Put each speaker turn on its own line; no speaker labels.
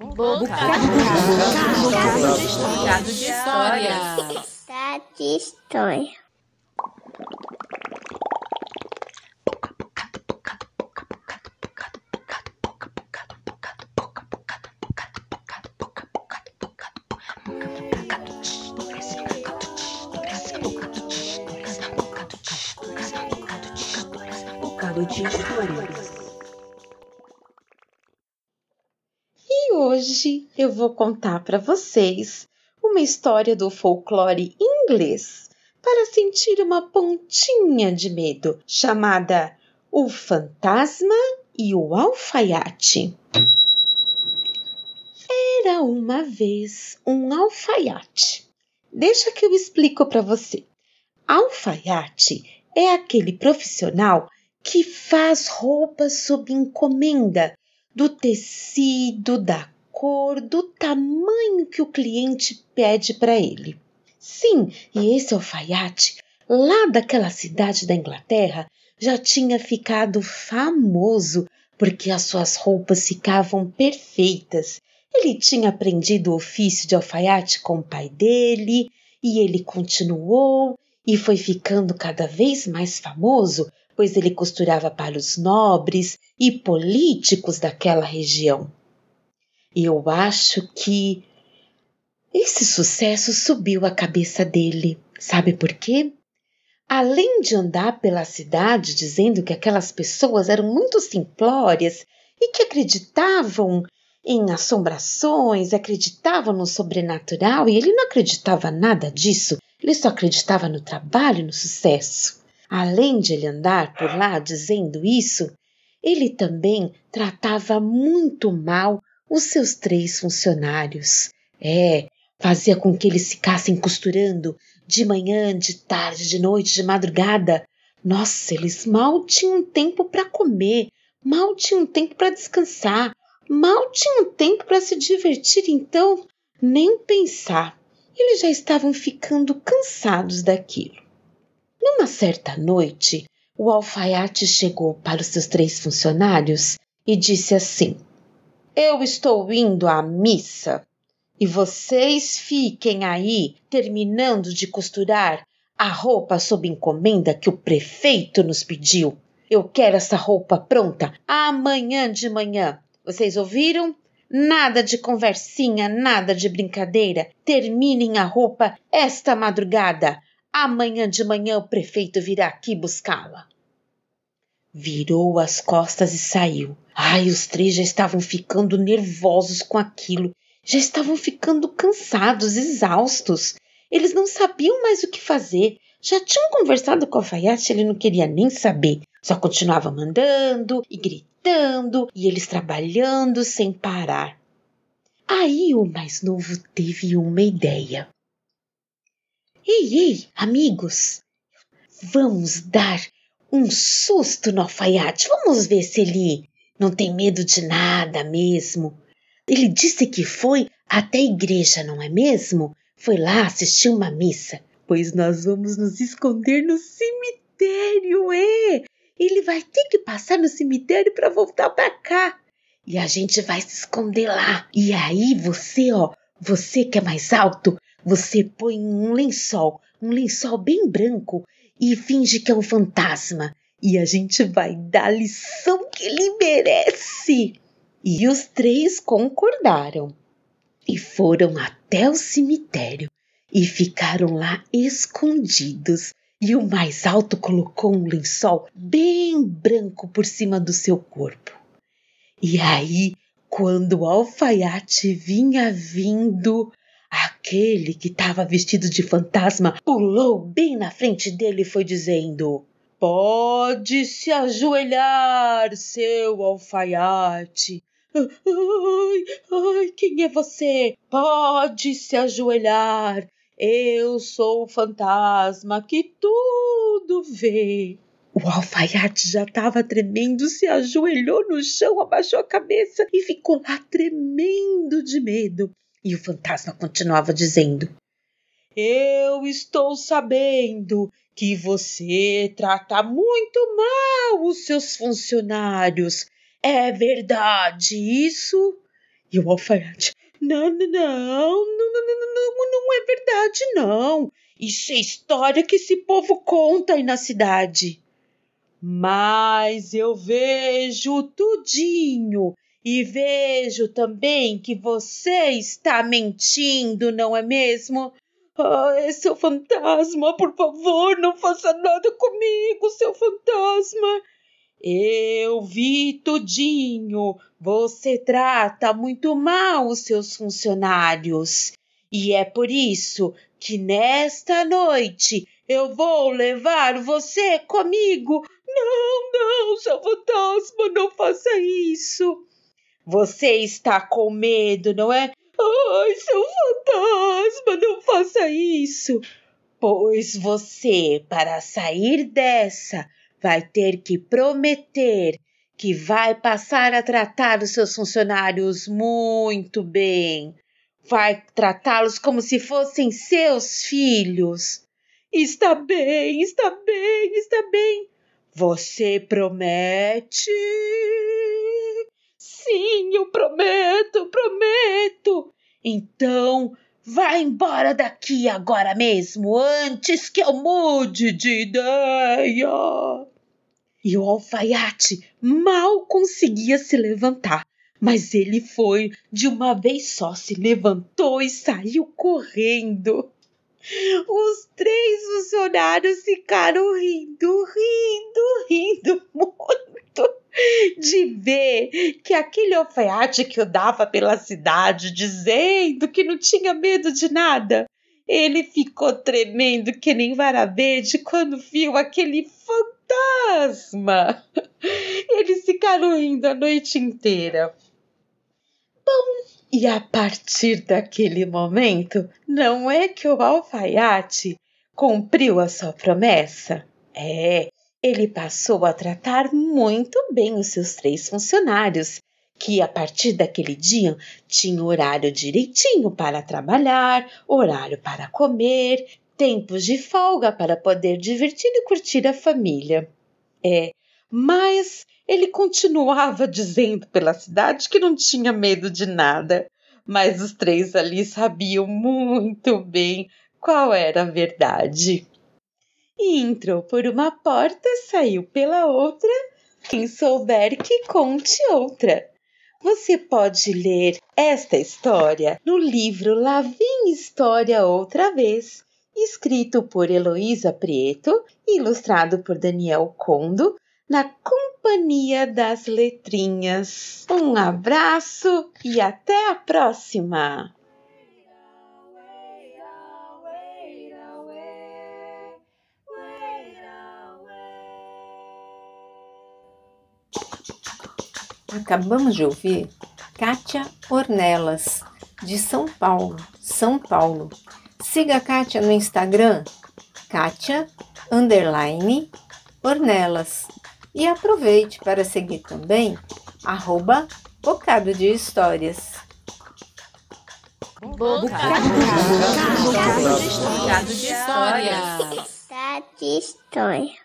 Bocado de história.
Bocado de história.
Bocado de história.
Hoje eu vou contar para vocês uma história do folclore inglês para sentir uma pontinha de medo, chamada O Fantasma e o Alfaiate. Era uma vez um alfaiate. Deixa que eu explico para você. Alfaiate é aquele profissional que faz roupas sob encomenda do tecido, da cor, do tamanho que o cliente pede para ele. Sim, e esse alfaiate, lá daquela cidade da Inglaterra, já tinha ficado famoso porque as suas roupas ficavam perfeitas. Ele tinha aprendido o ofício de alfaiate com o pai dele e ele continuou e foi ficando cada vez mais famoso, pois ele costurava para os nobres e políticos daquela região. Eu acho que esse sucesso subiu a cabeça dele. Sabe por quê? Além de andar pela cidade dizendo que aquelas pessoas eram muito simplórias e que acreditavam em assombrações, acreditavam no sobrenatural, e ele não acreditava nada disso, ele só acreditava no trabalho e no sucesso. Além de ele andar por lá dizendo isso, ele também tratava muito mal os seus três funcionários. É, fazia com que eles ficassem costurando de manhã, de tarde, de noite, de madrugada. Nossa, eles mal tinham tempo para comer, mal tinham tempo para descansar, mal tinham tempo para se divertir, então nem pensar. Eles já estavam ficando cansados daquilo. Numa certa noite, o alfaiate chegou para os seus três funcionários e disse assim: Eu estou indo à missa e vocês fiquem aí terminando de costurar a roupa sob encomenda que o prefeito nos pediu. Eu quero essa roupa pronta amanhã de manhã. Vocês ouviram? Nada de conversinha, nada de brincadeira. Terminem a roupa esta madrugada. Amanhã de manhã o prefeito virá aqui buscá-la. Virou as costas e saiu. Ai, os três já estavam ficando nervosos com aquilo já estavam ficando cansados, exaustos. Eles não sabiam mais o que fazer. Já tinham conversado com o alfaiate, ele não queria nem saber. Só continuava mandando e gritando e eles trabalhando sem parar. Aí o mais novo teve uma ideia. Ei, ei, amigos, vamos dar um susto no alfaiate. Vamos ver se ele não tem medo de nada mesmo. Ele disse que foi até a igreja, não é mesmo? Foi lá assistir uma missa. Pois nós vamos nos esconder no cemitério, é? Ele vai ter que passar no cemitério para voltar para cá. E a gente vai se esconder lá. E aí você, ó, você que é mais alto, você põe um lençol, um lençol bem branco e finge que é um fantasma. E a gente vai dar a lição que ele merece. E os três concordaram e foram até o cemitério e ficaram lá escondidos. E o mais alto colocou um lençol bem branco por cima do seu corpo. E aí, quando o alfaiate vinha vindo, aquele que estava vestido de fantasma pulou bem na frente dele e foi dizendo: Pode se ajoelhar, seu alfaiate. Ai, ai, quem é você? Pode se ajoelhar. Eu sou o fantasma que tudo vê. O alfaiate já estava tremendo, se ajoelhou no chão, abaixou a cabeça e ficou lá tremendo de medo. E o fantasma continuava dizendo: Eu estou sabendo que você trata muito mal os seus funcionários. É verdade isso? E o alfaiate: Não, não, não, não, não, não, não, é verdade, não. Isso é história que esse povo conta aí na cidade. Mas eu vejo tudinho e vejo também que você está mentindo, não é mesmo? Ai, seu fantasma, por favor, não faça nada comigo, seu fantasma. Eu vi tudinho. Você trata muito mal os seus funcionários. E é por isso que nesta noite eu vou levar você comigo. Não, não, seu fantasma, não faça isso. Você está com medo, não é? Ai, seu fantasma, não faça isso. Pois você, para sair dessa, vai ter que prometer que vai passar a tratar os seus funcionários muito bem. Vai tratá-los como se fossem seus filhos. Está bem, está bem, está bem. Você promete? Prometo, prometo. Então, vá embora daqui agora mesmo, antes que eu mude de ideia. E o alfaiate mal conseguia se levantar, mas ele foi de uma vez só, se levantou e saiu correndo. Os três funcionários ficaram rindo, rindo, rindo muito de ver que aquele alfaiate que andava pela cidade dizendo que não tinha medo de nada, ele ficou tremendo que nem vara verde quando viu aquele fantasma. Eles ficaram rindo a noite inteira. Bom, e a partir daquele momento, não é que o alfaiate cumpriu a sua promessa? É, ele passou a tratar muito bem os seus três funcionários, que a partir daquele dia tinham horário direitinho para trabalhar, horário para comer, tempos de folga para poder divertir e curtir a família. É, mas ele continuava dizendo pela cidade que não tinha medo de nada. Mas os três ali sabiam muito bem qual era a verdade e entrou por uma porta, saiu pela outra. Quem souber que conte outra. Você pode ler esta história no livro Lá Vem História Outra Vez, escrito por Heloísa Prieto e ilustrado por Daniel Condo, na Companhia das Letrinhas. Um abraço e até a próxima!
Acabamos de ouvir Kátia Ornelas, de São Paulo, São Paulo. Siga a Kátia no Instagram, Kátia underline Ornelas. E aproveite para seguir também arroba Bocado de Histórias. Bocado, de Histórias.
Bocado de História.